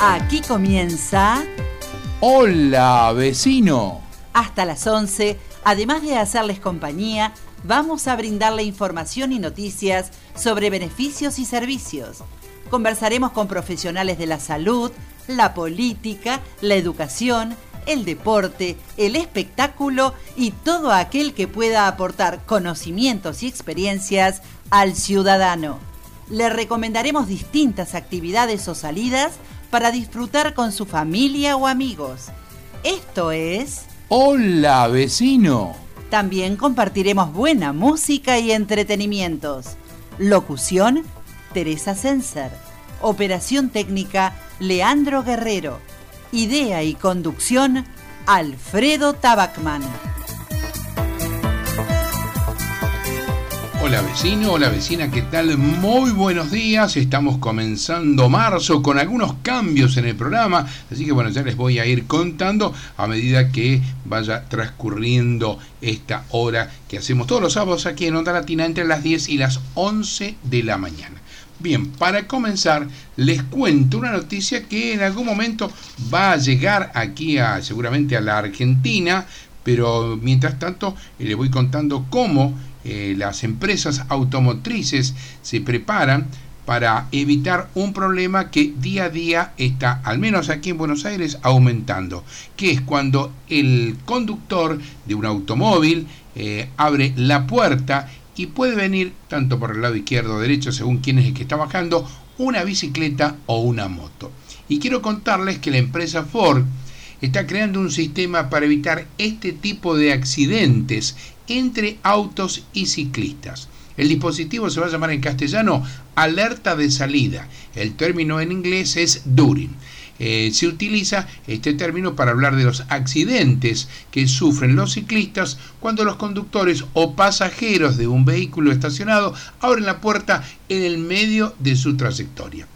Aquí comienza... Hola, vecino. Hasta las 11, además de hacerles compañía, vamos a brindarle información y noticias sobre beneficios y servicios. Conversaremos con profesionales de la salud, la política, la educación, el deporte, el espectáculo y todo aquel que pueda aportar conocimientos y experiencias al ciudadano. Le recomendaremos distintas actividades o salidas para disfrutar con su familia o amigos. Esto es... Hola vecino. También compartiremos buena música y entretenimientos. Locución, Teresa Senser. Operación técnica, Leandro Guerrero. Idea y conducción, Alfredo Tabacman. Hola vecino, hola vecina, ¿qué tal? Muy buenos días, estamos comenzando marzo con algunos cambios en el programa, así que bueno, ya les voy a ir contando a medida que vaya transcurriendo esta hora que hacemos todos los sábados aquí en Onda Latina entre las 10 y las 11 de la mañana. Bien, para comenzar, les cuento una noticia que en algún momento va a llegar aquí a seguramente a la Argentina, pero mientras tanto les voy contando cómo eh, las empresas automotrices se preparan para evitar un problema que día a día está, al menos aquí en Buenos Aires, aumentando, que es cuando el conductor de un automóvil eh, abre la puerta y puede venir, tanto por el lado izquierdo o derecho, según quién es el que está bajando, una bicicleta o una moto. Y quiero contarles que la empresa Ford está creando un sistema para evitar este tipo de accidentes entre autos y ciclistas. El dispositivo se va a llamar en castellano alerta de salida. El término en inglés es during. Eh, se utiliza este término para hablar de los accidentes que sufren los ciclistas cuando los conductores o pasajeros de un vehículo estacionado abren la puerta en el medio de su trayectoria.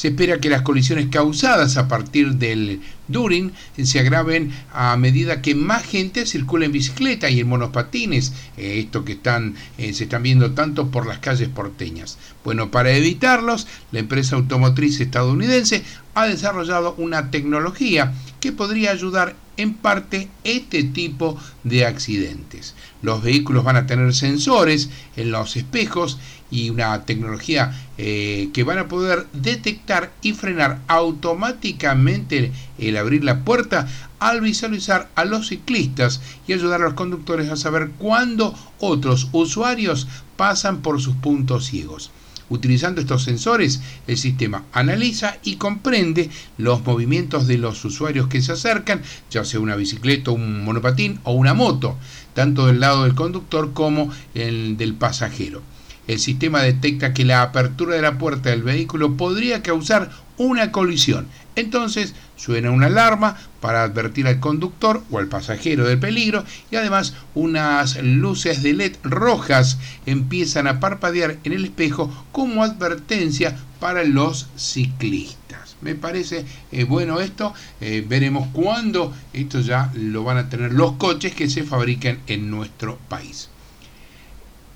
Se espera que las colisiones causadas a partir del Durin se agraven a medida que más gente circula en bicicleta y en monopatines, eh, esto que están, eh, se están viendo tanto por las calles porteñas. Bueno, para evitarlos, la empresa automotriz estadounidense ha desarrollado una tecnología que podría ayudar en parte este tipo de accidentes. Los vehículos van a tener sensores en los espejos y una tecnología eh, que van a poder detectar y frenar automáticamente el abrir la puerta al visualizar a los ciclistas y ayudar a los conductores a saber cuándo otros usuarios pasan por sus puntos ciegos. Utilizando estos sensores, el sistema analiza y comprende los movimientos de los usuarios que se acercan, ya sea una bicicleta, un monopatín o una moto, tanto del lado del conductor como el del pasajero el sistema detecta que la apertura de la puerta del vehículo podría causar una colisión. Entonces suena una alarma para advertir al conductor o al pasajero del peligro y además unas luces de LED rojas empiezan a parpadear en el espejo como advertencia para los ciclistas. Me parece eh, bueno esto, eh, veremos cuándo esto ya lo van a tener los coches que se fabrican en nuestro país.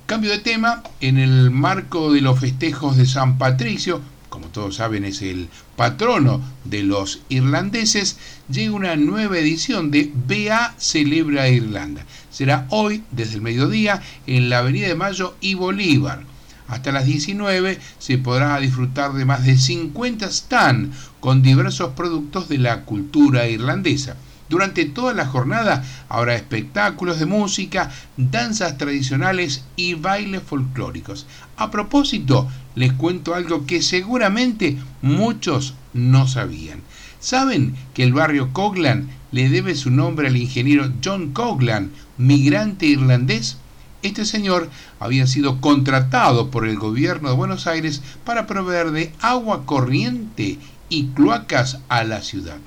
Cambio de tema, en el marco de los festejos de San Patricio, como todos saben es el patrono de los irlandeses, llega una nueva edición de BA Celebra Irlanda. Será hoy, desde el mediodía, en la Avenida de Mayo y Bolívar. Hasta las 19 se podrá disfrutar de más de 50 stands con diversos productos de la cultura irlandesa. Durante toda la jornada habrá espectáculos de música, danzas tradicionales y bailes folclóricos. A propósito, les cuento algo que seguramente muchos no sabían. ¿Saben que el barrio Coglan le debe su nombre al ingeniero John Coglan, migrante irlandés? Este señor había sido contratado por el gobierno de Buenos Aires para proveer de agua corriente y cloacas a la ciudad.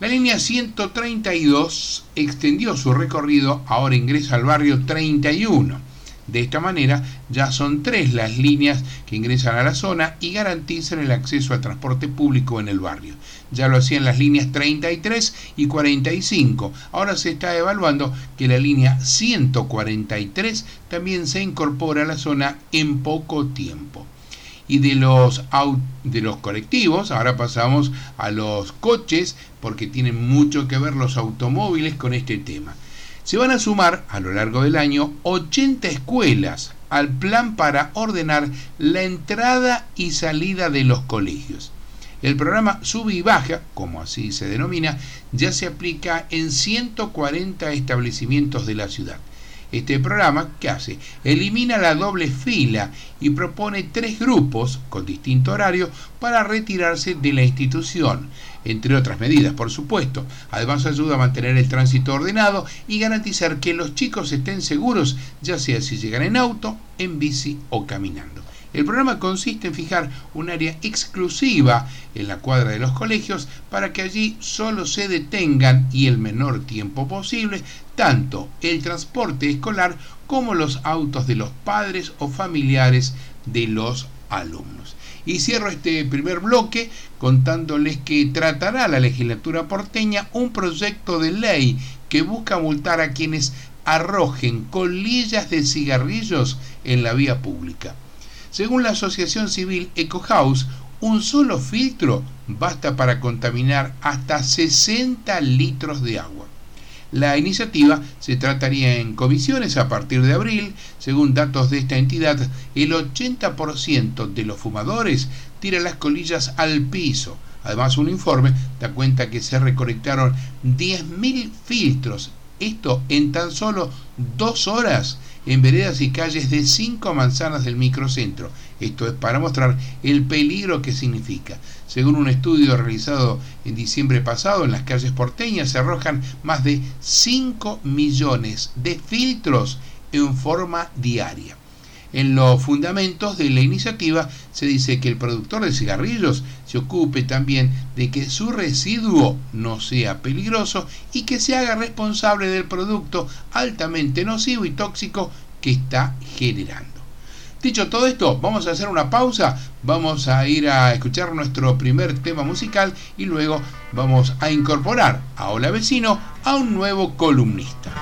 La línea 132 extendió su recorrido, ahora ingresa al barrio 31. De esta manera, ya son tres las líneas que ingresan a la zona y garantizan el acceso a transporte público en el barrio. Ya lo hacían las líneas 33 y 45. Ahora se está evaluando que la línea 143 también se incorpora a la zona en poco tiempo. Y de los, de los colectivos, ahora pasamos a los coches, porque tienen mucho que ver los automóviles con este tema. Se van a sumar a lo largo del año 80 escuelas al plan para ordenar la entrada y salida de los colegios. El programa Sube y Baja, como así se denomina, ya se aplica en 140 establecimientos de la ciudad. Este programa, ¿qué hace? Elimina la doble fila y propone tres grupos con distinto horario para retirarse de la institución, entre otras medidas, por supuesto. Además ayuda a mantener el tránsito ordenado y garantizar que los chicos estén seguros, ya sea si llegan en auto, en bici o caminando. El programa consiste en fijar un área exclusiva en la cuadra de los colegios para que allí solo se detengan y el menor tiempo posible tanto el transporte escolar como los autos de los padres o familiares de los alumnos. Y cierro este primer bloque contándoles que tratará la legislatura porteña un proyecto de ley que busca multar a quienes arrojen colillas de cigarrillos en la vía pública. Según la asociación civil EcoHouse, un solo filtro basta para contaminar hasta 60 litros de agua. La iniciativa se trataría en comisiones a partir de abril. Según datos de esta entidad, el 80% de los fumadores tira las colillas al piso. Además, un informe da cuenta que se recolectaron 10.000 filtros, esto en tan solo dos horas en veredas y calles de cinco manzanas del microcentro. Esto es para mostrar el peligro que significa. Según un estudio realizado en diciembre pasado, en las calles porteñas se arrojan más de 5 millones de filtros en forma diaria. En los fundamentos de la iniciativa se dice que el productor de cigarrillos se ocupe también de que su residuo no sea peligroso y que se haga responsable del producto altamente nocivo y tóxico que está generando. Dicho todo esto, vamos a hacer una pausa, vamos a ir a escuchar nuestro primer tema musical y luego vamos a incorporar a Hola Vecino a un nuevo columnista.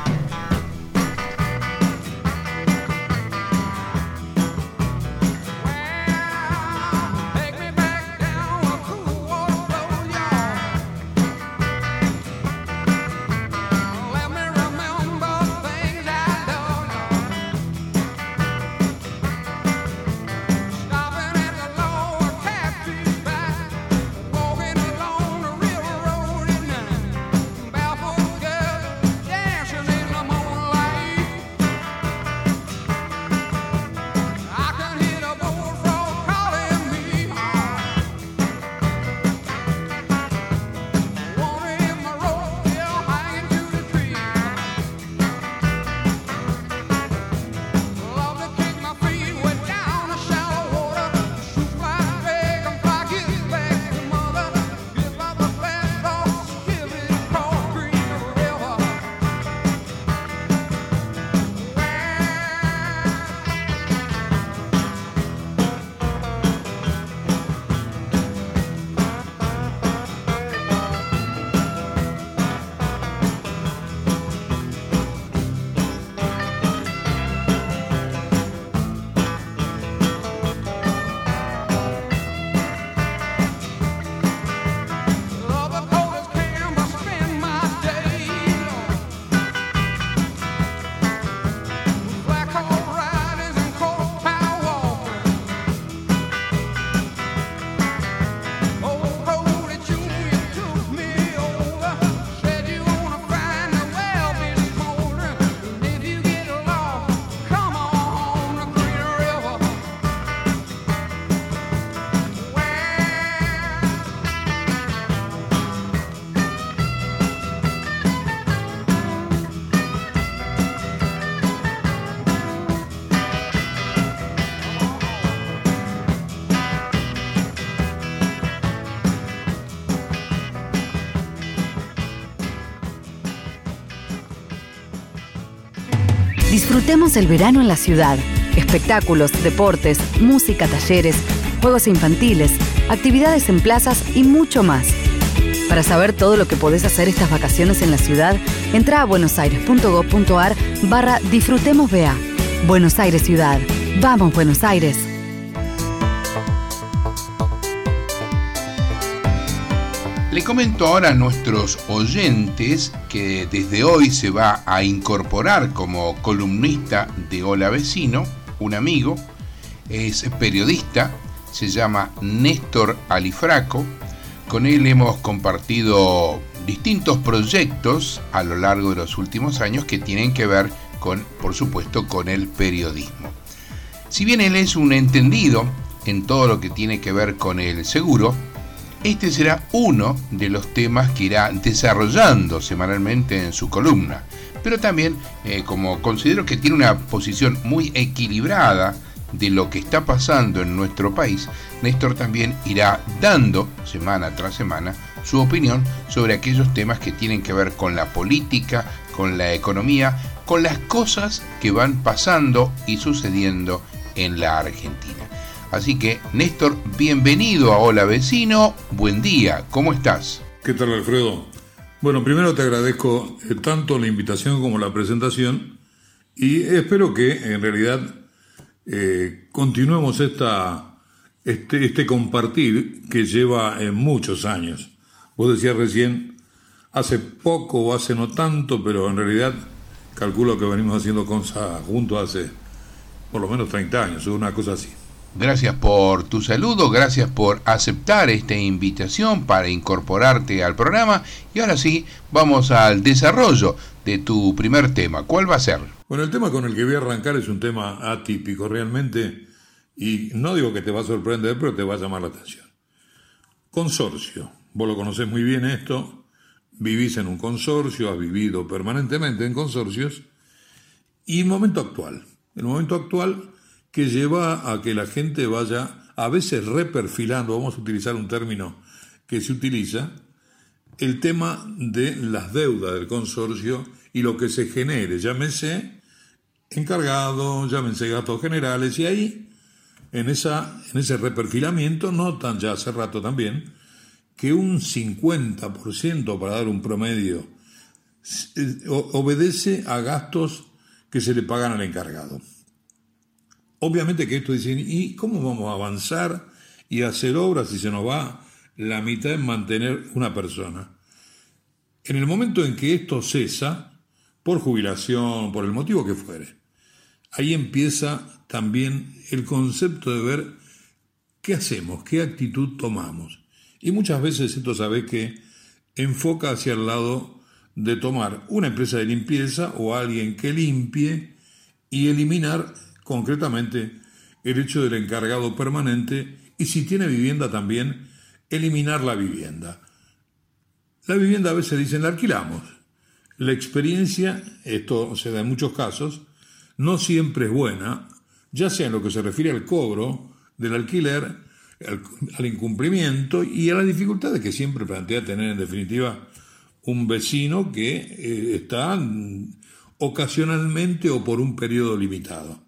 Disfrutemos el verano en la ciudad. Espectáculos, deportes, música, talleres, juegos infantiles, actividades en plazas y mucho más. Para saber todo lo que podés hacer estas vacaciones en la ciudad, entra a buenosaires.gov.ar barra Disfrutemos BA. Buenos Aires Ciudad. Vamos, Buenos Aires. Le comento ahora a nuestros oyentes que desde hoy se va a incorporar como columnista de Hola Vecino un amigo, es periodista, se llama Néstor Alifraco. Con él hemos compartido distintos proyectos a lo largo de los últimos años que tienen que ver con, por supuesto, con el periodismo. Si bien él es un entendido en todo lo que tiene que ver con el seguro, este será uno de los temas que irá desarrollando semanalmente en su columna. Pero también, eh, como considero que tiene una posición muy equilibrada de lo que está pasando en nuestro país, Néstor también irá dando semana tras semana su opinión sobre aquellos temas que tienen que ver con la política, con la economía, con las cosas que van pasando y sucediendo en la Argentina. Así que, Néstor, bienvenido a Hola Vecino, buen día, ¿cómo estás? ¿Qué tal, Alfredo? Bueno, primero te agradezco eh, tanto la invitación como la presentación y espero que en realidad eh, continuemos esta, este, este, compartir que lleva en muchos años. Vos decías recién, hace poco o hace no tanto, pero en realidad calculo que venimos haciendo cosas juntos hace por lo menos 30 años, una cosa así. Gracias por tu saludo, gracias por aceptar esta invitación para incorporarte al programa y ahora sí, vamos al desarrollo de tu primer tema. ¿Cuál va a ser? Bueno, el tema con el que voy a arrancar es un tema atípico realmente y no digo que te va a sorprender, pero te va a llamar la atención. Consorcio. Vos lo conocés muy bien esto, vivís en un consorcio, has vivido permanentemente en consorcios y momento actual. El momento actual que lleva a que la gente vaya a veces reperfilando, vamos a utilizar un término que se utiliza, el tema de las deudas del consorcio y lo que se genere, llámese encargado, llámense gastos generales, y ahí, en, esa, en ese reperfilamiento, notan ya hace rato también que un 50%, para dar un promedio, obedece a gastos que se le pagan al encargado. Obviamente que esto dice, ¿y cómo vamos a avanzar y hacer obras si se nos va la mitad en mantener una persona? En el momento en que esto cesa, por jubilación, por el motivo que fuere, ahí empieza también el concepto de ver qué hacemos, qué actitud tomamos. Y muchas veces esto sabe que enfoca hacia el lado de tomar una empresa de limpieza o alguien que limpie y eliminar concretamente el hecho del encargado permanente y si tiene vivienda también, eliminar la vivienda. La vivienda a veces dicen la alquilamos. La experiencia, esto se da en muchos casos, no siempre es buena, ya sea en lo que se refiere al cobro del alquiler, al, incumplimiento y a las dificultades que siempre plantea tener en definitiva un vecino que eh, está ocasionalmente o por un periodo limitado.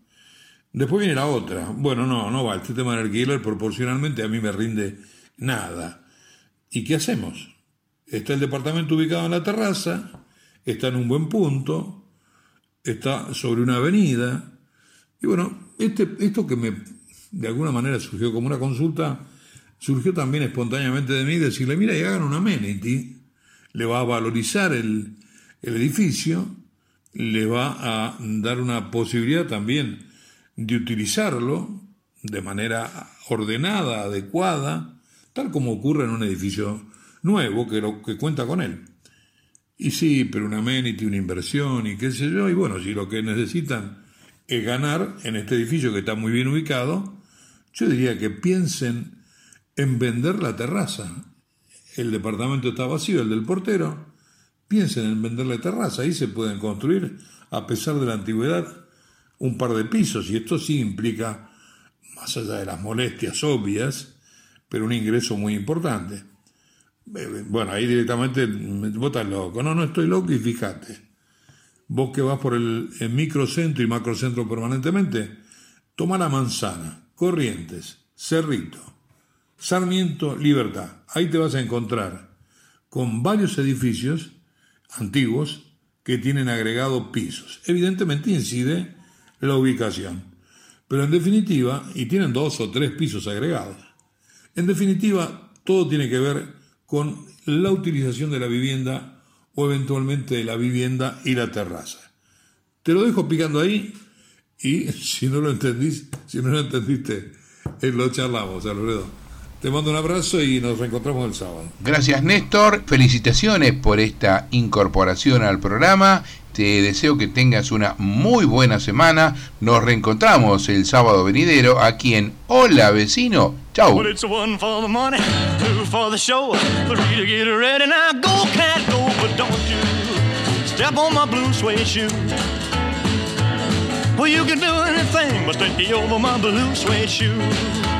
Después viene la otra. Bueno, no, no va. Este tema del alquiler proporcionalmente a mí me rinde nada. ¿Y qué hacemos? Está el departamento ubicado en la terraza, está en un buen punto, está sobre una avenida. Y bueno, este, esto que me de alguna manera surgió como una consulta, surgió también espontáneamente de mí decirle, mira, y hagan un amenity, le va a valorizar el, el edificio, le va a dar una posibilidad también de utilizarlo de manera ordenada, adecuada, tal como ocurre en un edificio nuevo que, lo, que cuenta con él. Y sí, pero una amenity, una inversión y qué sé yo, y bueno, si lo que necesitan es ganar en este edificio que está muy bien ubicado, yo diría que piensen en vender la terraza. El departamento está vacío, el del portero. Piensen en vender la terraza, ahí se pueden construir, a pesar de la antigüedad, un par de pisos y esto sí implica, más allá de las molestias obvias, pero un ingreso muy importante. Eh, bueno, ahí directamente vos estás loco. No, no estoy loco y fíjate. Vos que vas por el, microcentro y macrocentro permanentemente, toma la manzana, Corrientes, Cerrito, Sarmiento, Libertad. Ahí te vas a encontrar con varios edificios antiguos que tienen agregado pisos. Evidentemente incide la ubicación. Pero en definitiva, y tienen dos o tres pisos agregados, en definitiva, todo tiene que ver con la utilización de la vivienda o eventualmente de la vivienda y la terraza. Te lo dejo picando ahí y si no lo entendís, si no lo entendiste, eh, lo charlamos, Alfredo. Te mando un abrazo y nos reencontramos el sábado. Gracias Néstor, felicitaciones por esta incorporación al programa. Te deseo que tengas una muy buena semana. Nos reencontramos el sábado venidero aquí en Hola Vecino. Chau. Well, you step on my blue suede. Well, you can do anything but take over my blue suede.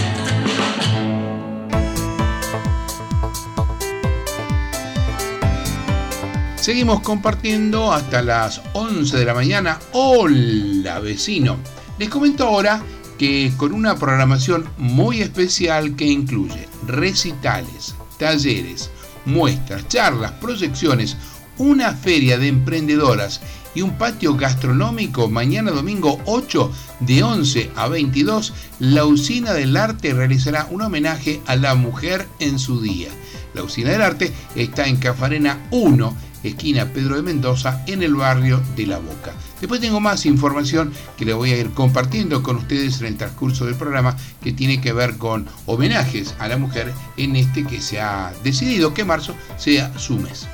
Seguimos compartiendo hasta las 11 de la mañana. Hola vecino. Les comento ahora que con una programación muy especial que incluye recitales, talleres, muestras, charlas, proyecciones, una feria de emprendedoras y un patio gastronómico mañana domingo 8 de 11 a 22, la Usina del Arte realizará un homenaje a la mujer en su día. La Usina del Arte está en Cafarena 1 esquina Pedro de Mendoza, en el barrio de La Boca. Después tengo más información que le voy a ir compartiendo con ustedes en el transcurso del programa que tiene que ver con homenajes a la mujer en este que se ha decidido que marzo sea su mes.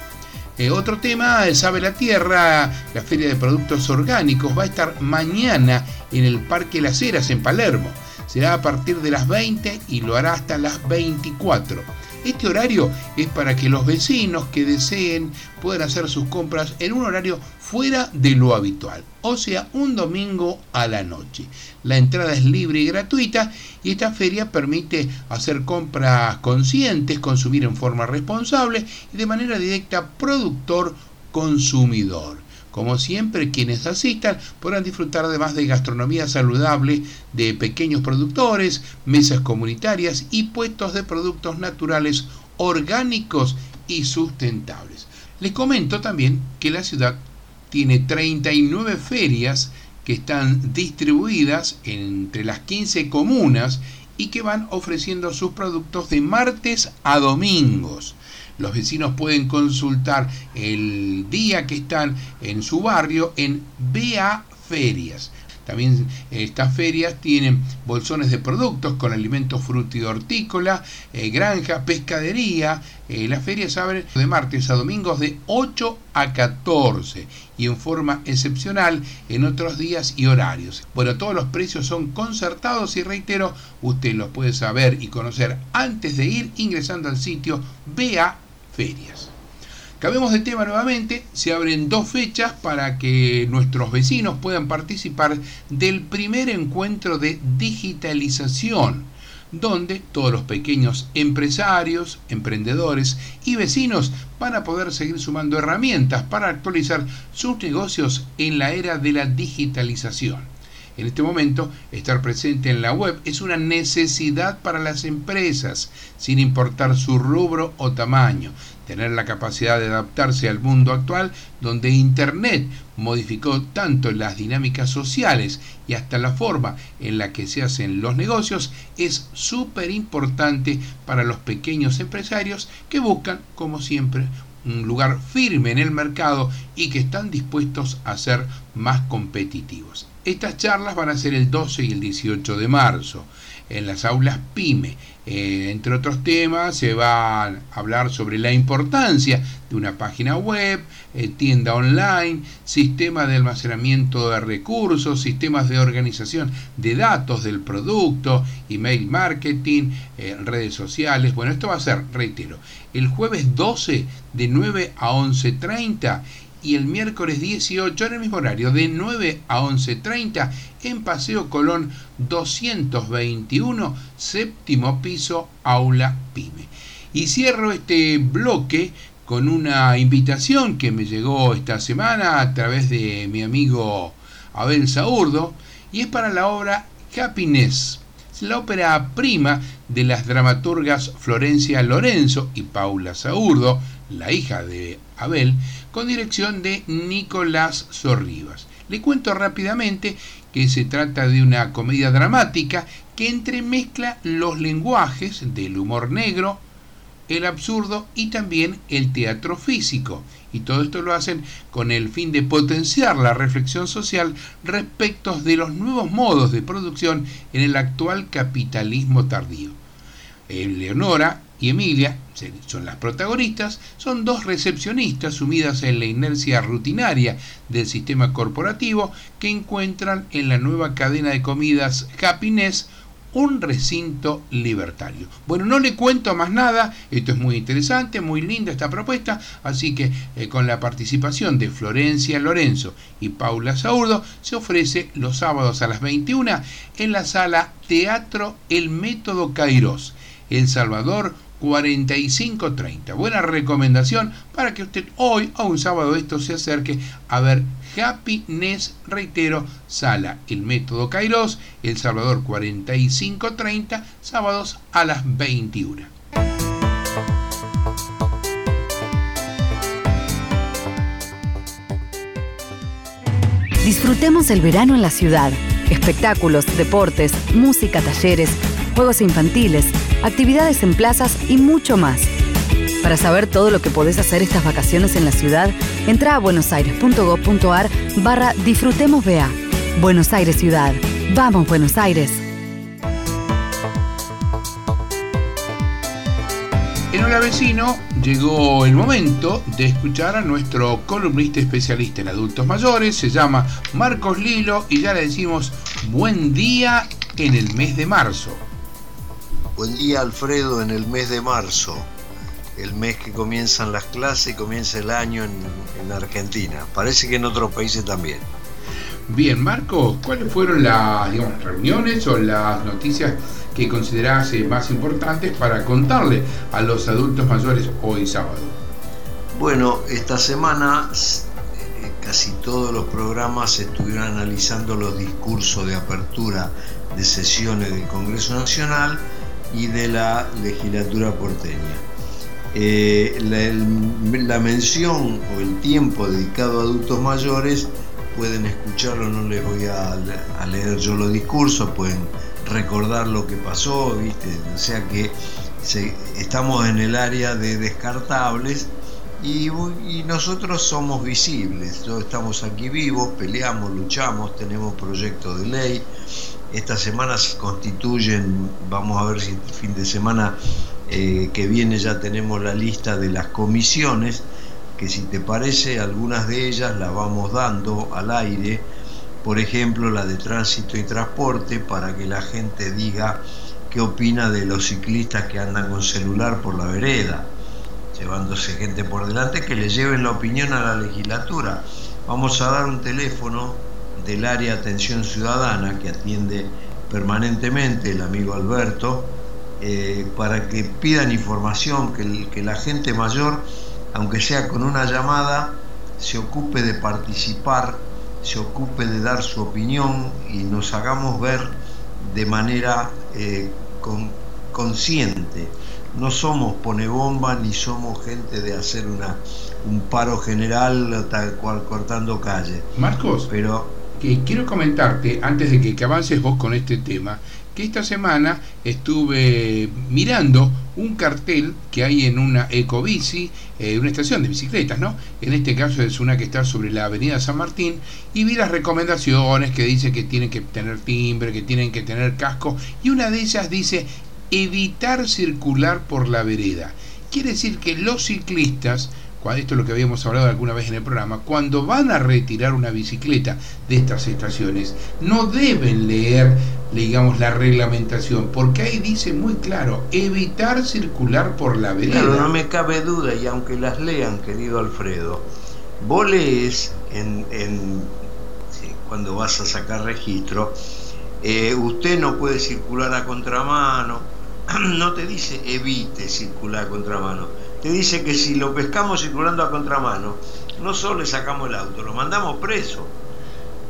Eh, otro tema, Sabe la Tierra, la Feria de Productos Orgánicos, va a estar mañana en el Parque Las Heras en Palermo. Será a partir de las 20 y lo hará hasta las 24. Este horario es para que los vecinos que deseen puedan hacer sus compras en un horario fuera de lo habitual, o sea, un domingo a la noche. La entrada es libre y gratuita y esta feria permite hacer compras conscientes, consumir en forma responsable y de manera directa productor-consumidor. Como siempre, quienes asistan podrán disfrutar además de gastronomía saludable de pequeños productores, mesas comunitarias y puestos de productos naturales orgánicos y sustentables. Les comento también que la ciudad tiene 39 ferias que están distribuidas entre las 15 comunas y que van ofreciendo sus productos de martes a domingos. Los vecinos pueden consultar el día que están en su barrio en BA Ferias. También estas ferias tienen bolsones de productos con alimentos hortícola, eh, granja, pescadería. Eh, las ferias abren de martes a domingos de 8 a 14 y en forma excepcional en otros días y horarios. Bueno, todos los precios son concertados y reitero, usted los puede saber y conocer antes de ir ingresando al sitio BA Ferias. Cambiemos de tema nuevamente, se abren dos fechas para que nuestros vecinos puedan participar del primer encuentro de digitalización donde todos los pequeños empresarios, emprendedores y vecinos van a poder seguir sumando herramientas para actualizar sus negocios en la era de la digitalización. En este momento, estar presente en la web es una necesidad para las empresas, sin importar su rubro o tamaño. Tener la capacidad de adaptarse al mundo actual, donde Internet modificó tanto las dinámicas sociales y hasta la forma en la que se hacen los negocios, es súper importante para los pequeños empresarios que buscan, como siempre, un lugar firme en el mercado y que están dispuestos a ser más competitivos. Estas charlas van a ser el 12 y el 18 de marzo en las aulas PYME. Eh, entre otros temas, se va a hablar sobre la importancia de una página web, eh, tienda online, sistema de almacenamiento de recursos, sistemas de organización de datos del producto, email marketing, eh, redes sociales. Bueno, esto va a ser, reitero, el jueves 12 de 9 a 11.30 y el miércoles 18 en el mismo horario, de 9 a 11.30 en Paseo Colón 221, séptimo piso, aula PYME. Y cierro este bloque con una invitación que me llegó esta semana a través de mi amigo Abel Saurdo, y es para la obra Happiness, la ópera prima de las dramaturgas Florencia Lorenzo y Paula Saurdo, la hija de Abel, con dirección de Nicolás Zorribas. Le cuento rápidamente que se trata de una comedia dramática que entremezcla los lenguajes del humor negro, el absurdo y también el teatro físico. Y todo esto lo hacen con el fin de potenciar la reflexión social respecto de los nuevos modos de producción en el actual capitalismo tardío. Leonora y Emilia son las protagonistas, son dos recepcionistas sumidas en la inercia rutinaria del sistema corporativo que encuentran en la nueva cadena de comidas Happiness un recinto libertario. Bueno, no le cuento más nada, esto es muy interesante, muy linda esta propuesta, así que eh, con la participación de Florencia Lorenzo y Paula Saurdo se ofrece los sábados a las 21 en la sala Teatro El Método Kairos, El Salvador 4530. Buena recomendación para que usted hoy o un sábado esto se acerque a ver Happiness, reitero, sala El Método Kairos, El Salvador 4530, sábados a las 21. Disfrutemos el verano en la ciudad. Espectáculos, deportes, música, talleres, juegos infantiles actividades en plazas y mucho más. Para saber todo lo que podés hacer estas vacaciones en la ciudad, entra a buenosaires.gov.ar barra Disfrutemos BA. Buenos Aires Ciudad. Vamos, Buenos Aires. En Hola Vecino llegó el momento de escuchar a nuestro columnista especialista en adultos mayores, se llama Marcos Lilo y ya le decimos buen día en el mes de marzo. Buen día Alfredo en el mes de marzo, el mes que comienzan las clases y comienza el año en, Argentina. Parece que en otros países también. Bien, Marco, ¿cuáles fueron las reuniones o las noticias que considerás eh, más importantes para contarle a los adultos mayores hoy sábado? Bueno, esta semana eh, casi todos los programas estuvieron analizando los discursos de apertura de sesiones del Congreso Nacional y de la legislatura porteña. Eh, la, mención o el tiempo dedicado a adultos mayores pueden escucharlo, no les voy a, leer yo los discursos, pueden recordar lo que pasó, ¿viste? o sea que estamos en el área de descartables y, nosotros somos visibles, estamos aquí vivos, peleamos, luchamos, tenemos proyectos de ley, esta semana se constituyen, vamos a ver si el fin de semana eh, que viene ya tenemos la lista de las comisiones, que si te parece algunas de ellas las vamos dando al aire, por ejemplo la de tránsito y transporte, para que la gente diga qué opina de los ciclistas que andan con celular por la vereda, llevándose gente por delante, que le lleven la opinión a la legislatura. Vamos a dar un teléfono del área atención ciudadana que atiende permanentemente el amigo Alberto eh, para que pidan información, que, que la gente mayor, aunque sea con una llamada, se ocupe de participar, se ocupe de dar su opinión y nos hagamos ver de manera eh, consciente. No somos pone bomba ni somos gente de hacer una, un paro general tal cual cortando calle. Marcos, pero que quiero comentarte antes de que, avances vos con este tema que esta semana estuve mirando un cartel que hay en una ecobici, eh, una estación de bicicletas, ¿no? En este caso es una que está sobre la avenida San Martín, y vi las recomendaciones que dice que tienen que tener timbre, que tienen que tener casco, y una de ellas dice evitar circular por la vereda. Quiere decir que los ciclistas esto es lo que habíamos hablado alguna vez en el programa, cuando van a retirar una bicicleta de estas estaciones, no deben leer, digamos, la reglamentación, porque ahí dice muy claro, evitar circular por la vereda. Claro, no me cabe duda, y aunque las lean, querido Alfredo, vos lees en, cuando vas a sacar registro, eh, usted no puede circular a contramano, no te dice evite circular a contramano te dice que si lo pescamos circulando a contramano, no solo le sacamos el auto, lo mandamos preso.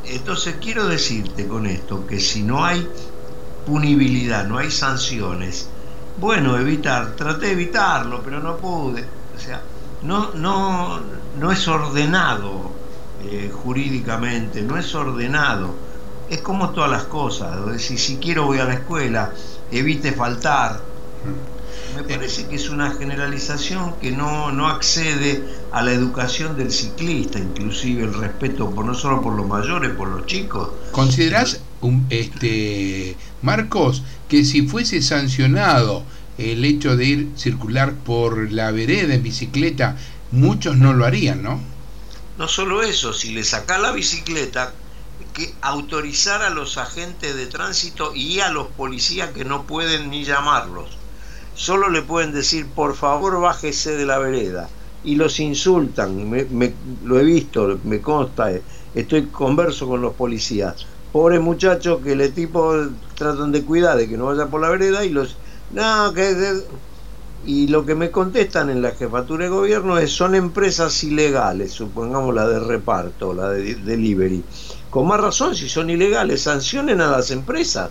Entonces quiero decirte con esto que si no hay punibilidad, no hay sanciones, bueno, evitar, traté de evitarlo, pero no pude. O sea, no, no, no es ordenado eh, jurídicamente, no es ordenado. Es como todas las cosas, decir, si quiero voy a la escuela, evite faltar. Me parece que es una generalización que no, no accede a la educación del ciclista, inclusive el respeto por no solo por los mayores, por los chicos. ¿Considerás, un, este, Marcos, que si fuese sancionado el hecho de ir circular por la vereda en bicicleta, muchos no lo harían, ¿no? No solo eso, si le saca la bicicleta, que autorizar a los agentes de tránsito y a los policías que no pueden ni llamarlos solo le pueden decir, por favor, bájese de la vereda. Y los insultan, me, lo he visto, me consta, estoy converso con los policías. Pobres muchachos que le tipo tratan de cuidar de que no vaya por la vereda y los... No, que... Y lo que me contestan en la jefatura de gobierno es son empresas ilegales, supongamos la de reparto, la de delivery. Con más razón, si son ilegales, sancionen a las empresas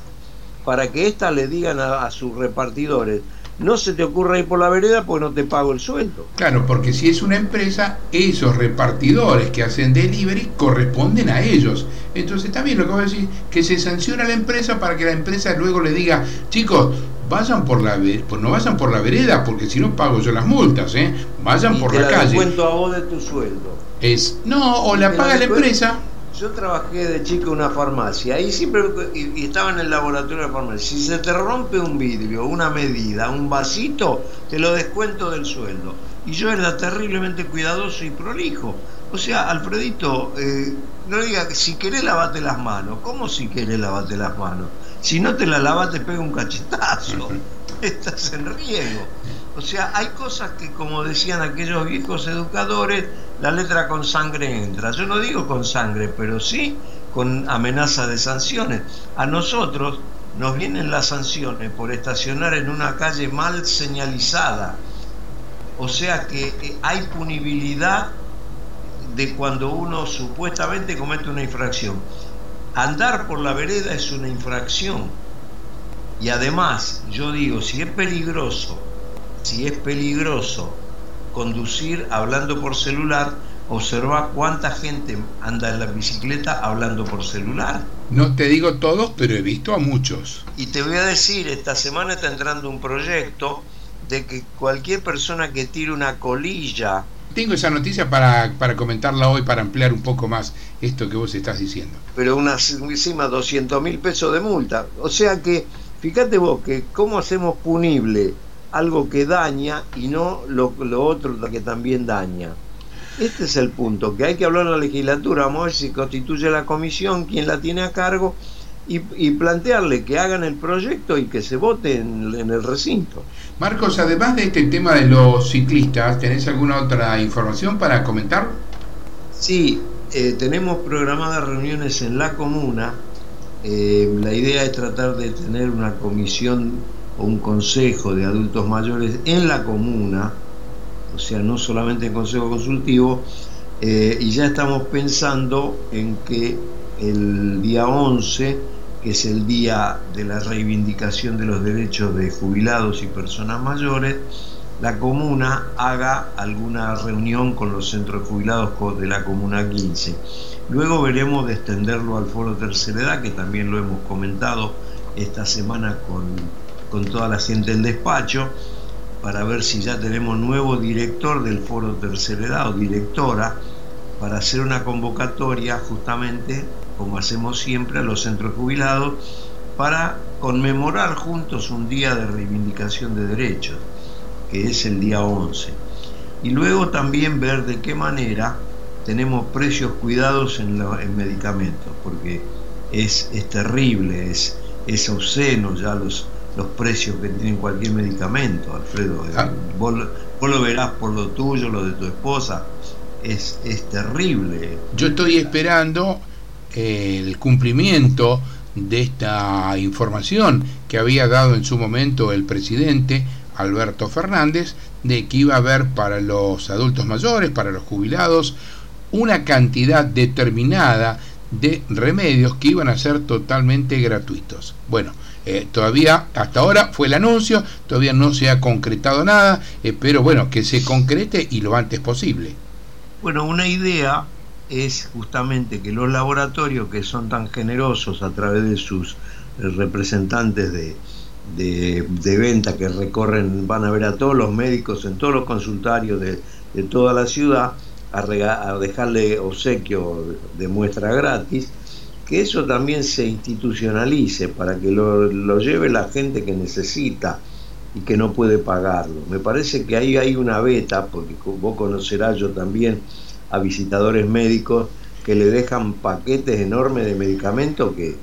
para que éstas le digan a sus repartidores, no se te ocurra ir por la vereda porque no te pago el sueldo. Claro, porque si es una empresa, esos repartidores que hacen delivery corresponden a ellos. Entonces también lo que voy a decir, que se sanciona a la empresa para que la empresa luego le diga, chicos, vayan por la pues no vayan por la vereda porque si no pago yo las multas, ¿eh? Vayan por la, calle. cuento a vos de tu sueldo. Es, no, o la paga la empresa yo trabajé de chico en una farmacia, ahí siempre, y, estaba en el laboratorio de la farmacia, si se te rompe un vidrio, una medida, un vasito, te lo descuento del sueldo. Y yo era terriblemente cuidadoso y prolijo. O sea, Alfredito, eh, no diga, si querés lavate las manos. ¿Cómo si querés lavate las manos? Si no te la lavas te pega un cachetazo. Estás en riesgo. O sea, hay cosas que, como decían aquellos viejos educadores, la letra con sangre entra. Yo no digo con sangre, pero sí con amenaza de sanciones. A nosotros nos vienen las sanciones por estacionar en una calle mal señalizada. O sea que eh, hay punibilidad de cuando uno supuestamente comete una infracción. Andar por la vereda es una infracción. Y además, yo digo, si es peligroso si es peligroso conducir hablando por celular, observa cuánta gente anda en la bicicleta hablando por celular. No te digo todos, pero he visto a muchos. Y te voy a decir, esta semana está entrando un proyecto de que cualquier persona que tire una colilla... Tengo esa noticia para, para comentarla hoy, para ampliar un poco más esto que vos estás diciendo. Pero una, encima 200 mil pesos de multa. O sea que, fíjate vos, que cómo hacemos punible algo que daña y no lo, otro que también daña. Este es el punto, que hay que hablar en la legislatura, vamos a ver si constituye la comisión, quién la tiene a cargo, y, plantearle que hagan el proyecto y que se vote en, el recinto. Marcos, además de este tema de los ciclistas, ¿tenés alguna otra información para comentar? Sí, eh, tenemos programadas reuniones en la comuna. Eh, la idea es tratar de tener una comisión o un consejo de adultos mayores en la comuna, o sea, no solamente en consejo consultivo, eh, y ya estamos pensando en que el día 11, que es el día de la reivindicación de los derechos de jubilados y personas mayores, la comuna haga alguna reunión con los centros de jubilados de la comuna 15. Luego veremos de extenderlo al foro tercera edad, que también lo hemos comentado esta semana con, con toda la gente del despacho, para ver si ya tenemos nuevo director del foro tercera edad o directora, para hacer una convocatoria justamente, como hacemos siempre, a los centros jubilados, para conmemorar juntos un día de reivindicación de derechos que es el día 11. Y luego también ver de qué manera tenemos precios cuidados en, en medicamentos, porque es, es terrible, es, es obsceno ya los, los precios que tienen cualquier medicamento, Alfredo. Ah. Vos, lo verás por lo tuyo, lo de tu esposa. Es, es terrible. Yo estoy esperando el cumplimiento de esta información que había dado en su momento el presidente Alberto Fernández de que iba a haber para los adultos mayores, para los jubilados, una cantidad determinada de remedios que iban a ser totalmente gratuitos. Bueno, eh, todavía hasta ahora fue el anuncio, todavía no se ha concretado nada, espero bueno que se concrete y lo antes posible. Bueno, una idea es justamente que los laboratorios que son tan generosos a través de sus eh, representantes de, de, venta que recorren, van a ver a todos los médicos en todos los consultarios de, toda la ciudad a, a, dejarle obsequio de muestra gratis, que eso también se institucionalice para que lo, lo lleve la gente que necesita y que no puede pagarlo. Me parece que ahí hay una beta, porque vos conocerás yo también a visitadores médicos que le dejan paquetes enormes de medicamentos que,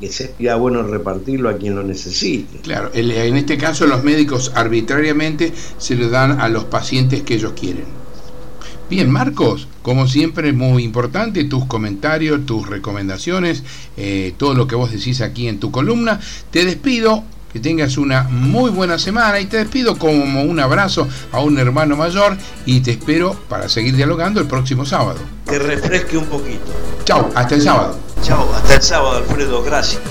que sería bueno repartirlo a quien lo necesite. Claro, en este caso los médicos arbitrariamente se lo dan a los pacientes que ellos quieren. Bien, Marcos, como siempre, muy importante tus comentarios, tus recomendaciones, eh, todo lo que vos decís aquí en tu columna. Te despido, que tengas una muy buena semana y te despido como un abrazo a un hermano mayor y te espero para seguir dialogando el próximo sábado. Que refresque un poquito. Chao, hasta el sábado. Chao, hasta el sábado, Alfredo, gracias.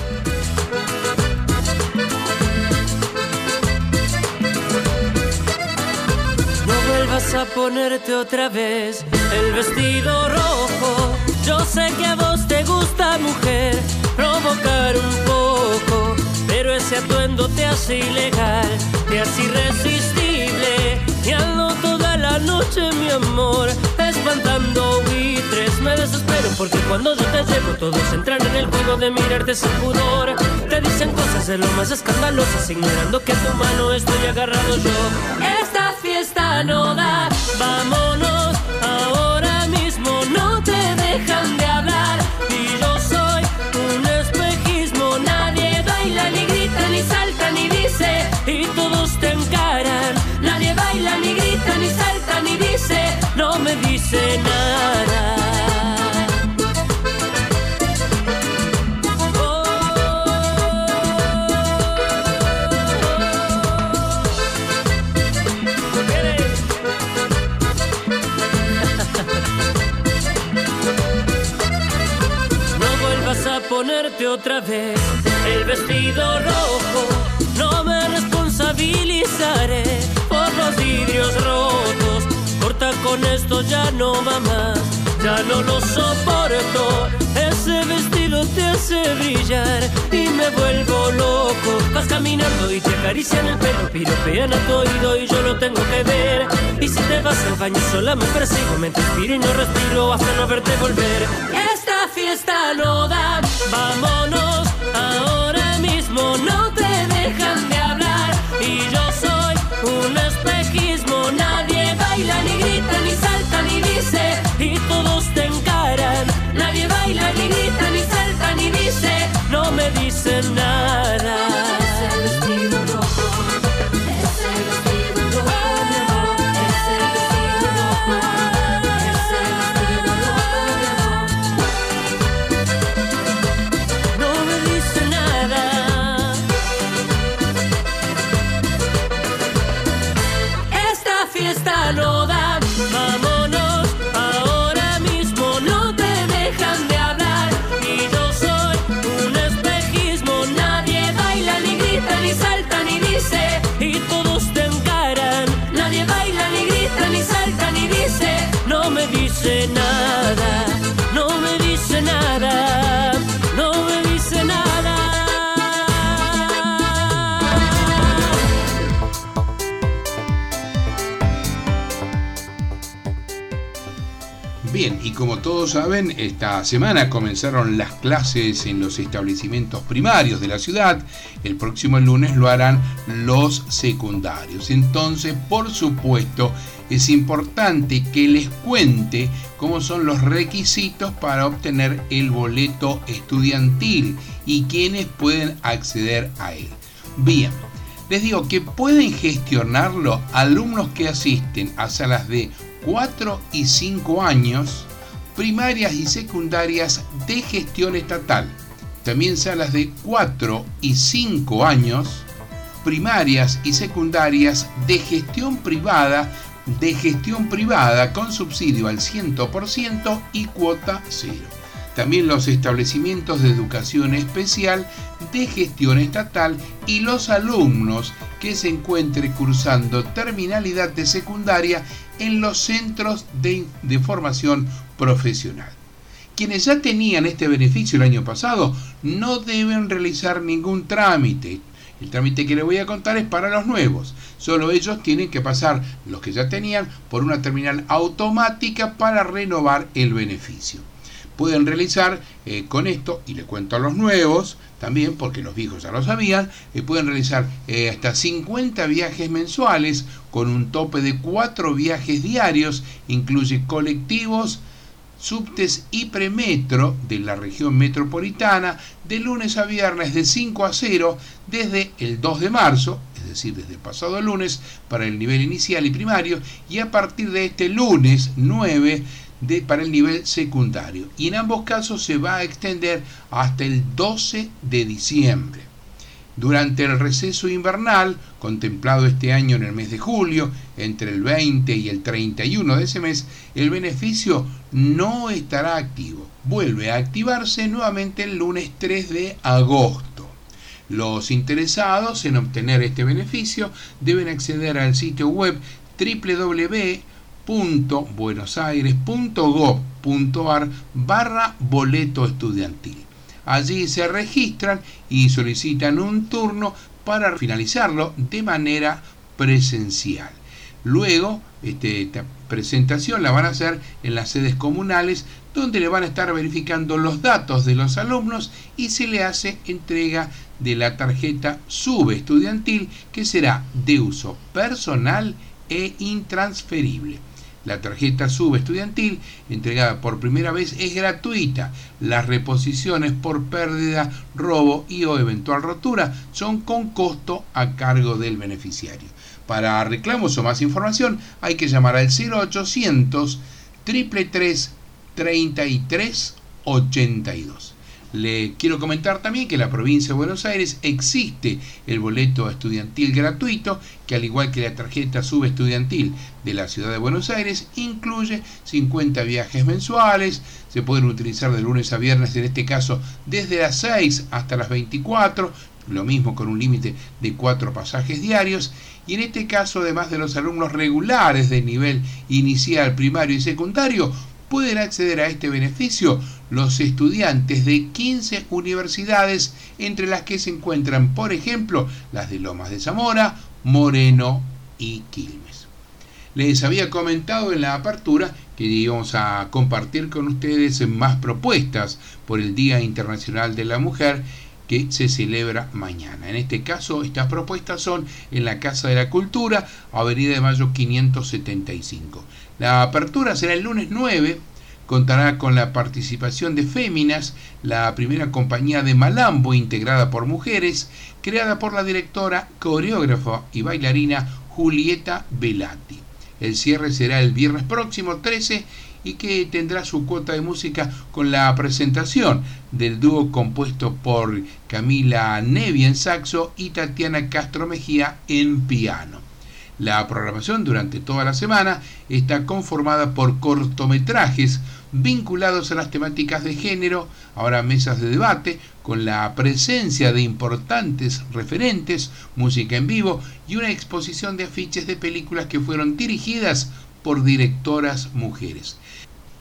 Vuelvas a ponerte otra vez el vestido rojo. Yo sé que a vos te gusta, mujer, provocar un poco, pero ese atuendo te hace ilegal, te hace irresistible. Y ando toda la noche, mi amor, espantando buitres. Me desespero porque cuando yo te llevo, todos entran en el juego de mirarte sin pudor. Te dicen cosas de lo más escandalosas, ignorando que a tu mano estoy agarrado yo. Esta no da, vámonos ahora mismo, no te dejan de hablar. Y yo soy un espejismo, nadie baila, ni grita, ni salta, ni dice, y todos te encaran. Nadie baila, ni grita, ni salta, ni dice, no me dice nada. Ponerte otra vez el vestido rojo. No me responsabilizaré por los vidrios rotos. Corta con esto, ya no va más. Ya no lo soporto. Ese vestido te hace brillar y me vuelvo loco. Vas caminando y te acarician el pelo, piropean a tu oído y yo lo tengo que ver. Y si te vas al baño sola me persigo, me inspiro y no respiro hasta no verte volver. Esta fiesta no da, vámonos ahora mismo, no te dejan de hablar. Y yo soy un espejismo, nadie baila, ni grita, ni salta, ni dice, y todos te encaran. Nadie baila, ni grita, ni salta, ni dice, no me dicen nada. Como todos saben, esta semana comenzaron las clases en los establecimientos primarios de la ciudad. El próximo lunes lo harán los secundarios. Entonces, por supuesto, es importante que les cuente cómo son los requisitos para obtener el boleto estudiantil y quiénes pueden acceder a él. Bien, les digo que pueden gestionarlo alumnos que asisten a salas de 4 y 5 años, primarias y secundarias de gestión estatal. También salas de 4 y 5 años, primarias y secundarias de gestión privada, de gestión privada con subsidio al 100% y cuota cero. También los establecimientos de educación especial de gestión estatal y los alumnos que se encuentren cursando terminalidad de secundaria en los centros de, formación profesional. Quienes ya tenían este beneficio el año pasado no deben realizar ningún trámite. El trámite que les voy a contar es para los nuevos. Solo ellos tienen que pasar, los que ya tenían, por una terminal automática para renovar el beneficio pueden realizar eh, con esto, y le cuento a los nuevos también, porque los viejos ya lo sabían, eh, pueden realizar eh, hasta 50 viajes mensuales con un tope de 4 viajes diarios, incluye colectivos, subtes y premetro de la región metropolitana de lunes a viernes de 5 a 0 desde el 2 de marzo, es decir, desde el pasado lunes para el nivel inicial y primario, y a partir de este lunes 9 para el nivel secundario. Y en ambos casos se va a extender hasta el 12 de diciembre. Durante el receso invernal, contemplado este año en el mes de julio, entre el 20 y el 31 de ese mes, el beneficio no estará activo. Vuelve a activarse nuevamente el lunes 3 de agosto. Los interesados en obtener este beneficio deben acceder al sitio web www buenosaires.gov.ar barra boleto estudiantil. Allí se registran y solicitan un turno para finalizarlo de manera presencial. Luego, este, esta presentación la van a hacer en las sedes comunales donde le van a estar verificando los datos de los alumnos y se le hace entrega de la tarjeta SUBE estudiantil que será de uso personal e intransferible. La tarjeta subestudiantil, entregada por primera vez, es gratuita. Las reposiciones por pérdida, robo y o eventual rotura son con costo a cargo del beneficiario. Para reclamos o más información hay que llamar al 0800 333 33 82. Le quiero comentar también que en la provincia de Buenos Aires existe el boleto estudiantil gratuito, que al igual que la tarjeta subestudiantil de la ciudad de Buenos Aires, incluye 50 viajes mensuales, se pueden utilizar de lunes a viernes, en este caso desde las 6 hasta las 24, lo mismo con un límite de 4 pasajes diarios, y en este caso, además de los alumnos regulares de nivel inicial, primario y secundario, pueden acceder a este beneficio los estudiantes de 15 universidades, entre las que se encuentran, por ejemplo, las de Lomas de Zamora, Moreno y Quilmes. Les había comentado en la apertura que íbamos a compartir con ustedes más propuestas por el Día Internacional de la Mujer que se celebra mañana. En este caso, estas propuestas son en la Casa de la Cultura, Avenida de Mayo 575. La apertura será el lunes 9 contará con la participación de Féminas, la primera compañía de Malambo integrada por mujeres, creada por la directora, coreógrafa y bailarina Julieta Velati. El cierre será el viernes próximo 13 y que tendrá su cuota de música con la presentación del dúo compuesto por Camila Nevi en saxo y Tatiana Castro Mejía en piano. La programación durante toda la semana está conformada por cortometrajes vinculados a las temáticas de género, ahora mesas de debate, con la presencia de importantes referentes, música en vivo y una exposición de afiches de películas que fueron dirigidas por directoras mujeres.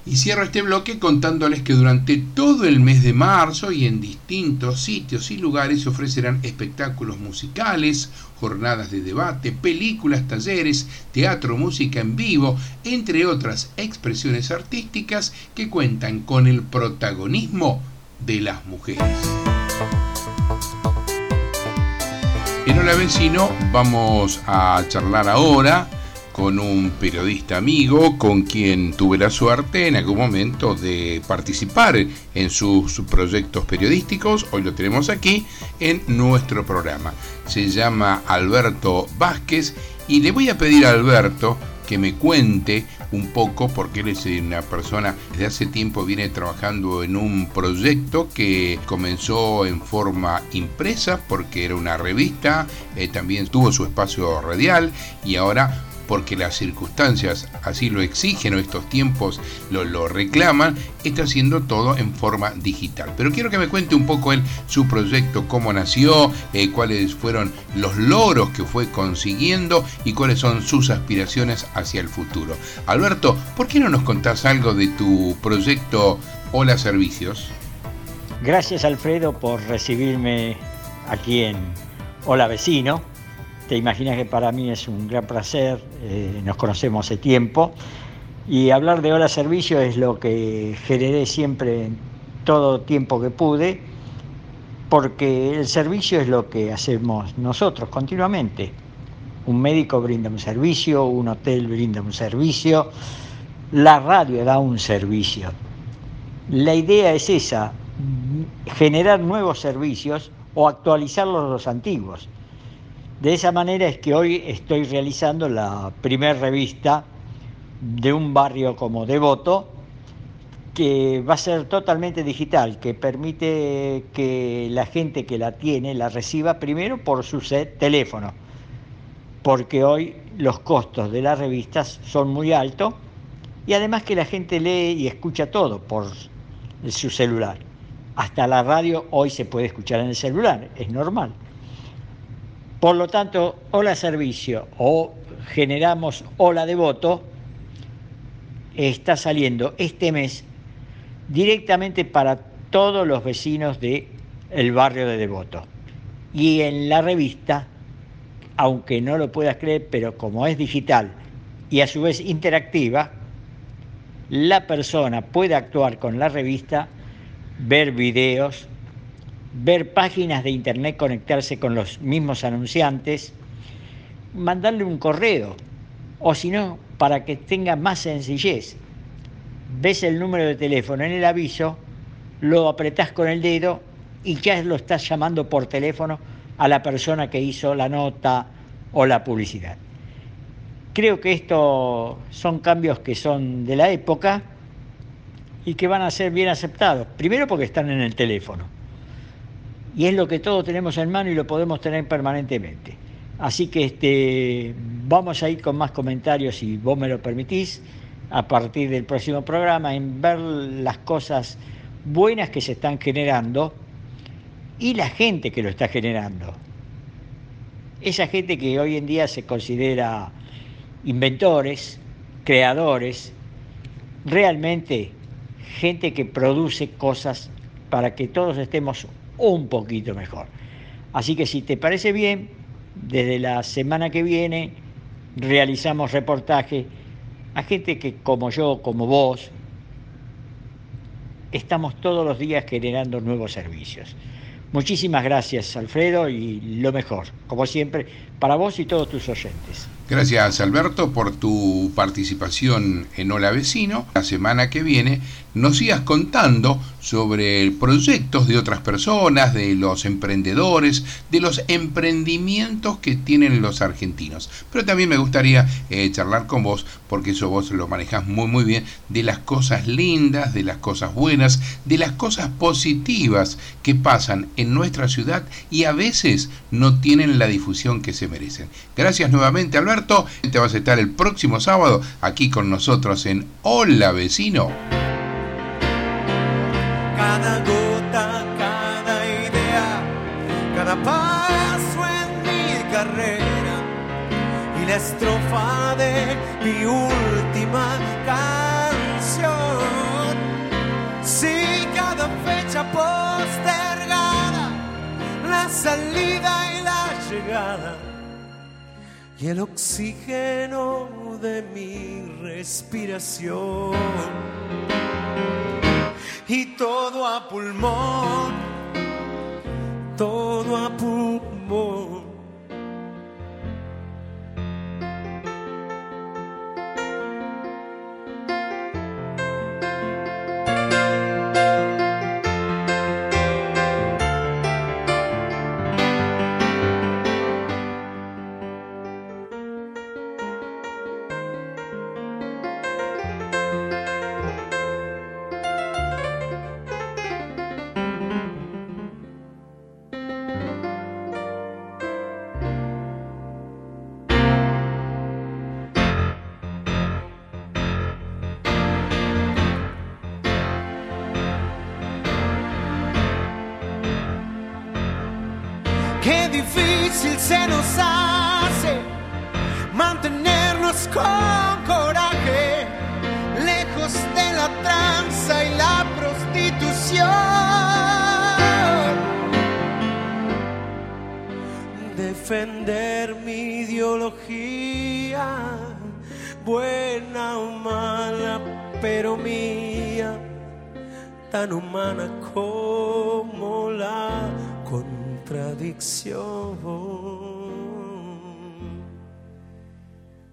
Y cierro este bloque contándoles que durante todo el mes de marzo y en distintos sitios y lugares se ofrecerán espectáculos musicales, jornadas de debate, películas, talleres, teatro, música en vivo, entre otras expresiones artísticas que cuentan con el protagonismo de las mujeres. En Hola Vecino vamos a charlar ahora con un periodista amigo con quien tuve la suerte en algún momento de participar en sus proyectos periodísticos. Hoy lo tenemos aquí en nuestro programa. Se llama Alberto Vázquez y le voy a pedir a Alberto que me cuente un poco porque él es una persona que desde hace tiempo viene trabajando en un proyecto que comenzó en forma impresa porque era una revista, eh, también tuvo su espacio radial y ahora porque las circunstancias así lo exigen o estos tiempos lo, reclaman, está haciendo todo en forma digital. Pero quiero que me cuente un poco él su proyecto, cómo nació, eh, cuáles fueron los logros que fue consiguiendo y cuáles son sus aspiraciones hacia el futuro. Alberto, ¿por qué no nos contás algo de tu proyecto Hola Servicios? Gracias Alfredo por recibirme aquí en Hola Vecino te imaginas que para mí es un gran placer, eh, nos conocemos hace tiempo y hablar de Hola Servicio es lo que generé siempre en todo tiempo que pude, porque el servicio es lo que hacemos nosotros continuamente. Un médico brinda un servicio, un hotel brinda un servicio, la radio da un servicio. La idea es esa, generar nuevos servicios o actualizar los antiguos. De esa manera es que hoy estoy realizando la primera revista de un barrio como Devoto, que va a ser totalmente digital, que permite que la gente que la tiene la reciba primero por su teléfono, porque hoy los costos de las revistas son muy altos y además que la gente lee y escucha todo por su celular. Hasta la radio hoy se puede escuchar en el celular, es normal. Por lo tanto, Hola Servicio o generamos Hola Devoto está saliendo este mes directamente para todos los vecinos del el barrio de Devoto. Y en la revista, aunque no lo puedas creer, pero como es digital y a su vez interactiva, la persona puede actuar con la revista, ver videos, ver páginas de internet, conectarse con los mismos anunciantes, mandarle un correo, o si no, para que tenga más sencillez. Ves el número de teléfono en el aviso, lo apretás con el dedo y ya lo estás llamando por teléfono a la persona que hizo la nota o la publicidad. Creo que estos son cambios que son de la época y que van a ser bien aceptados. Primero porque están en el teléfono y es lo que todos tenemos en mano y lo podemos tener permanentemente. Así que este, vamos a ir con más comentarios, si vos me lo permitís, a partir del próximo programa, en ver las cosas buenas que se están generando y la gente que lo está generando. Esa gente que hoy en día se considera inventores, creadores, realmente gente que produce cosas para que todos estemos un poquito mejor. Así que si te parece bien, desde la semana que viene realizamos reportaje a gente que como yo, como vos, estamos todos los días generando nuevos servicios. Muchísimas gracias, Alfredo, y lo mejor, como siempre, para vos y todos tus oyentes. Gracias Alberto por tu participación en Hola Vecino. La semana que viene nos sigas contando sobre proyectos de otras personas, de los emprendedores, de los emprendimientos que tienen los argentinos. Pero también me gustaría eh, charlar con vos, porque eso vos lo manejas muy muy bien, de las cosas lindas, de las cosas buenas, de las cosas positivas que pasan en nuestra ciudad y a veces no tienen la difusión que se merecen. Gracias nuevamente Alberto. Te vas a estar el próximo sábado aquí con nosotros en Hola Vecino. Cada gota, cada idea, cada paso en mi carrera y la estrofa de mi última canción. Sí, cada fecha postergada, la salida y la llegada y el oxígeno de mi respiración. Y todo a pulmón, todo a pulmón. Qué difícil se nos hace mantenernos con coraje, lejos de la tranza y la prostitución. Defender mi ideología, buena o mala, pero mía, tan humana como la contradicción.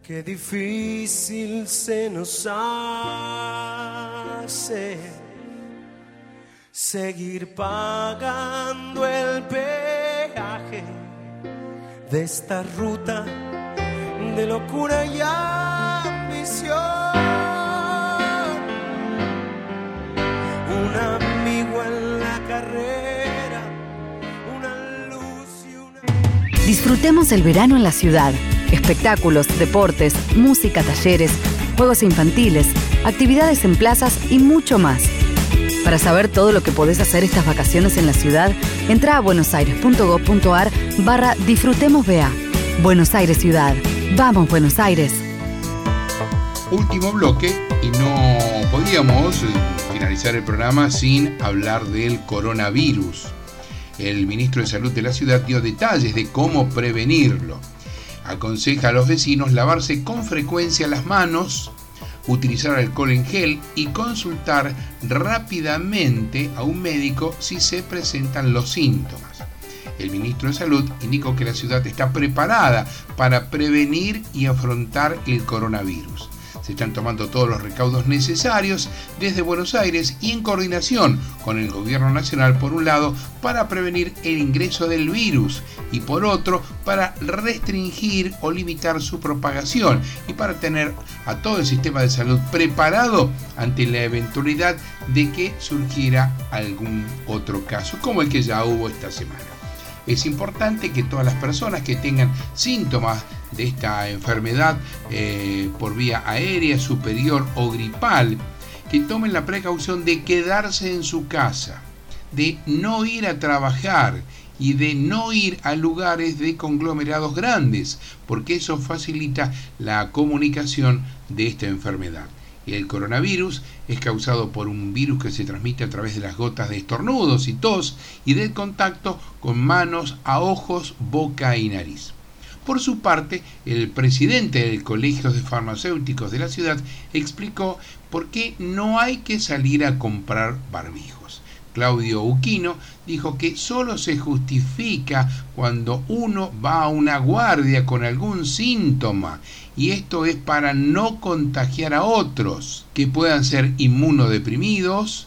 Qué difícil se nos hace seguir pagando el peaje de esta ruta de locura y ambición. Disfrutemos el verano en la ciudad. Espectáculos, deportes, música, talleres, juegos infantiles, actividades en plazas y mucho más. Para saber todo lo que podés hacer estas vacaciones en la ciudad, entra a buenosaires.gov.ar barra Disfrutemos. Buenos Aires Ciudad. Vamos, Buenos Aires. Último bloque y no podíamos eh, finalizar el programa sin hablar del coronavirus. El ministro de Salud de la ciudad dio detalles de cómo prevenirlo. Aconseja a los vecinos lavarse con frecuencia las manos, utilizar alcohol en gel y consultar rápidamente a un médico si se presentan los síntomas. El ministro de Salud indicó que la ciudad está preparada para prevenir y afrontar el coronavirus. Se están tomando todos los recaudos necesarios desde Buenos Aires y en coordinación con el gobierno nacional por un lado para prevenir el ingreso del virus y por otro para restringir o limitar su propagación y para tener a todo el sistema de salud preparado ante la eventualidad de que surgiera algún otro caso como el que ya hubo esta semana. Es importante que todas las personas que tengan síntomas de esta enfermedad eh, por vía aérea, superior o gripal, que tomen la precaución de quedarse en su casa, de no ir a trabajar y de no ir a lugares de conglomerados grandes, porque eso facilita la comunicación de esta enfermedad. El coronavirus es causado por un virus que se transmite a través de las gotas de estornudos y tos y del contacto con manos a ojos, boca y nariz. Por su parte, el presidente del Colegio de Farmacéuticos de la ciudad explicó por qué no hay que salir a comprar barbijos. Claudio Uquino dijo que solo se justifica cuando uno va a una guardia con algún síntoma y esto es para no contagiar a otros que puedan ser inmunodeprimidos,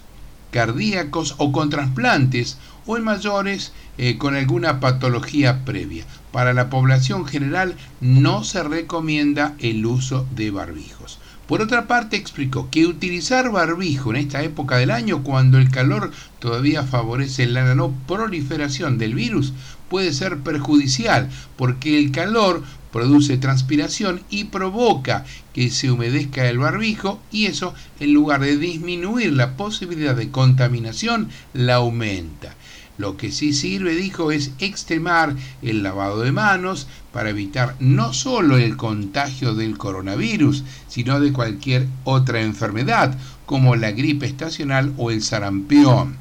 cardíacos o con trasplantes o en mayores eh, con alguna patología previa. Para la población general no se recomienda el uso de barbijos. Por otra parte, explicó que utilizar barbijo en esta época del año, cuando el calor todavía favorece la no proliferación del virus, puede ser perjudicial, porque el calor produce transpiración y provoca que se humedezca el barbijo y eso en lugar de disminuir la posibilidad de contaminación la aumenta. Lo que sí sirve, dijo, es extremar el lavado de manos para evitar no solo el contagio del coronavirus, sino de cualquier otra enfermedad, como la gripe estacional o el sarampión.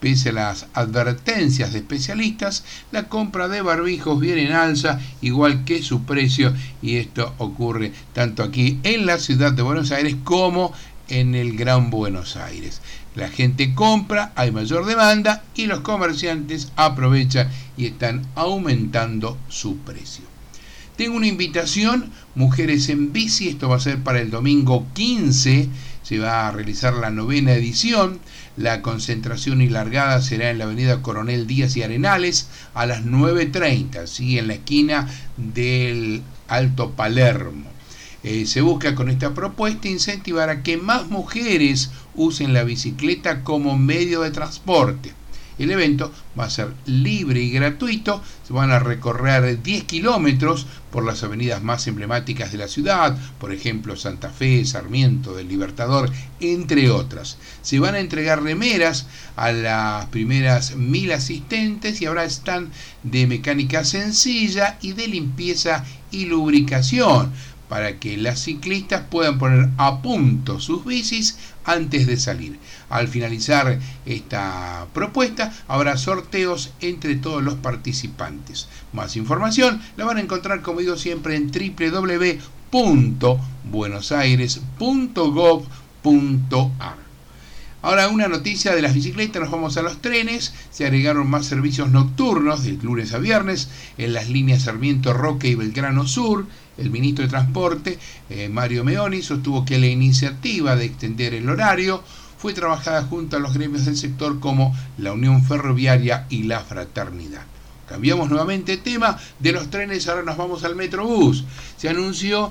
Pese a las advertencias de especialistas, la compra de barbijos viene en alza, igual que su precio, y esto ocurre tanto aquí en la ciudad de Buenos Aires como en el Gran Buenos Aires. La gente compra, hay mayor demanda y los comerciantes aprovechan y están aumentando su precio. Tengo una invitación, Mujeres en Bici, esto va a ser para el domingo 15, se va a realizar la novena edición. La concentración y largada será en la avenida Coronel Díaz y Arenales a las 9.30, ¿sí? en la esquina del Alto Palermo. Eh, se busca con esta propuesta incentivar a que más mujeres usen la bicicleta como medio de transporte. El evento va a ser libre y gratuito, se van a recorrer 10 kilómetros por las avenidas más emblemáticas de la ciudad, por ejemplo Santa Fe, Sarmiento, del Libertador, entre otras. Se van a entregar remeras a las primeras mil asistentes y habrá stand de mecánica sencilla y de limpieza y lubricación para que las ciclistas puedan poner a punto sus bicis antes de salir. Al finalizar esta propuesta habrá sorteos entre todos los participantes. Más información la van a encontrar como digo siempre en www.buenosaires.gov.ar. Ahora una noticia de las bicicletas, nos vamos a los trenes, se agregaron más servicios nocturnos de lunes a viernes en las líneas Sarmiento, Roque y Belgrano Sur, el ministro de Transporte, eh, Mario Meoni, sostuvo que la iniciativa de extender el horario fue trabajada junto a los gremios del sector como la Unión Ferroviaria y la Fraternidad. Cambiamos nuevamente tema de los trenes, ahora nos vamos al Metrobús. Se anunció,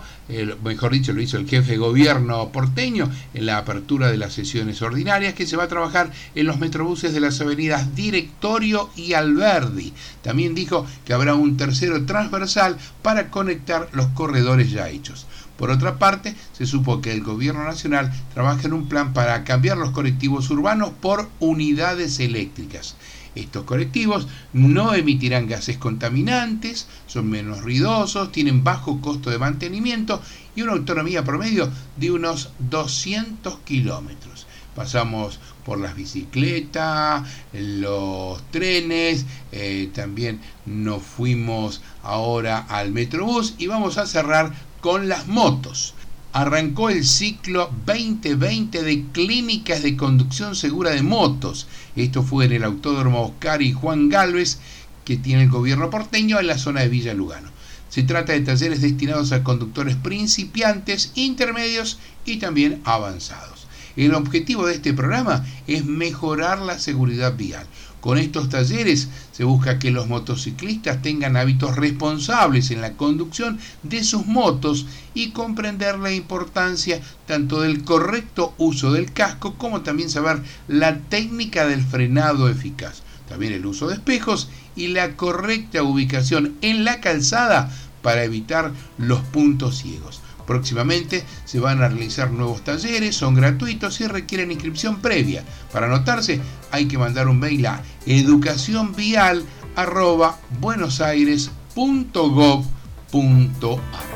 mejor dicho, lo hizo el jefe de gobierno porteño en la apertura de las sesiones ordinarias, que se va a trabajar en los Metrobuses de las avenidas Directorio y Alberdi. También dijo que habrá un tercero transversal para conectar los corredores ya hechos. Por otra parte, se supo que el gobierno nacional trabaja en un plan para cambiar los colectivos urbanos por unidades eléctricas. Estos colectivos no emitirán gases contaminantes, son menos ruidosos, tienen bajo costo de mantenimiento y una autonomía promedio de unos 200 kilómetros. Pasamos por las bicicletas, los trenes, eh, también nos fuimos ahora al Metrobús y vamos a cerrar con las motos arrancó el ciclo 2020 de clínicas de conducción segura de motos. Esto fue en el Autódromo Oscar y Juan Galvez, que tiene el gobierno porteño en la zona de Villa Lugano. Se trata de talleres destinados a conductores principiantes, intermedios y también avanzados. El objetivo de este programa es mejorar la seguridad vial. Con estos talleres se busca que los motociclistas tengan hábitos responsables en la conducción de sus motos y comprender la importancia tanto del correcto uso del casco como también saber la técnica del frenado eficaz. También el uso de espejos y la correcta ubicación en la calzada para evitar los puntos ciegos. Próximamente se van a realizar nuevos talleres, son gratuitos y requieren inscripción previa. Para anotarse hay que mandar un mail a educacionvial.buenosaires.gov.ar.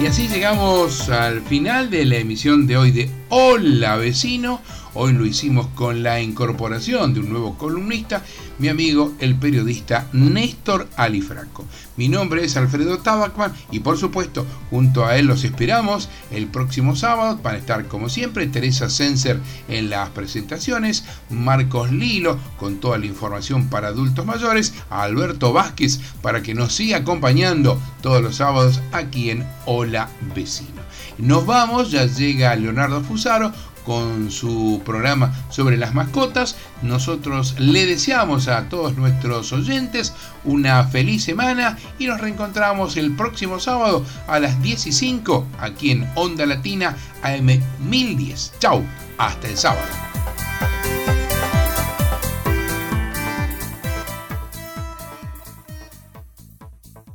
Y así llegamos al final de la emisión de hoy de Hola Vecino. Hoy lo hicimos con la incorporación de un nuevo columnista, mi amigo el periodista Néstor Alifranco. Mi nombre es Alfredo Tabacman y por supuesto junto a él los esperamos el próximo sábado para estar como siempre Teresa Senser en las presentaciones, Marcos Lilo con toda la información para adultos mayores, Alberto Vázquez para que nos siga acompañando todos los sábados aquí en Hola Vecino. Nos vamos, ya llega Leonardo Fusaro con su programa sobre las mascotas. Nosotros le deseamos a todos nuestros oyentes una feliz semana y nos reencontramos el próximo sábado a las 10 y 5 aquí en Onda Latina AM 1010. Chau, hasta el sábado.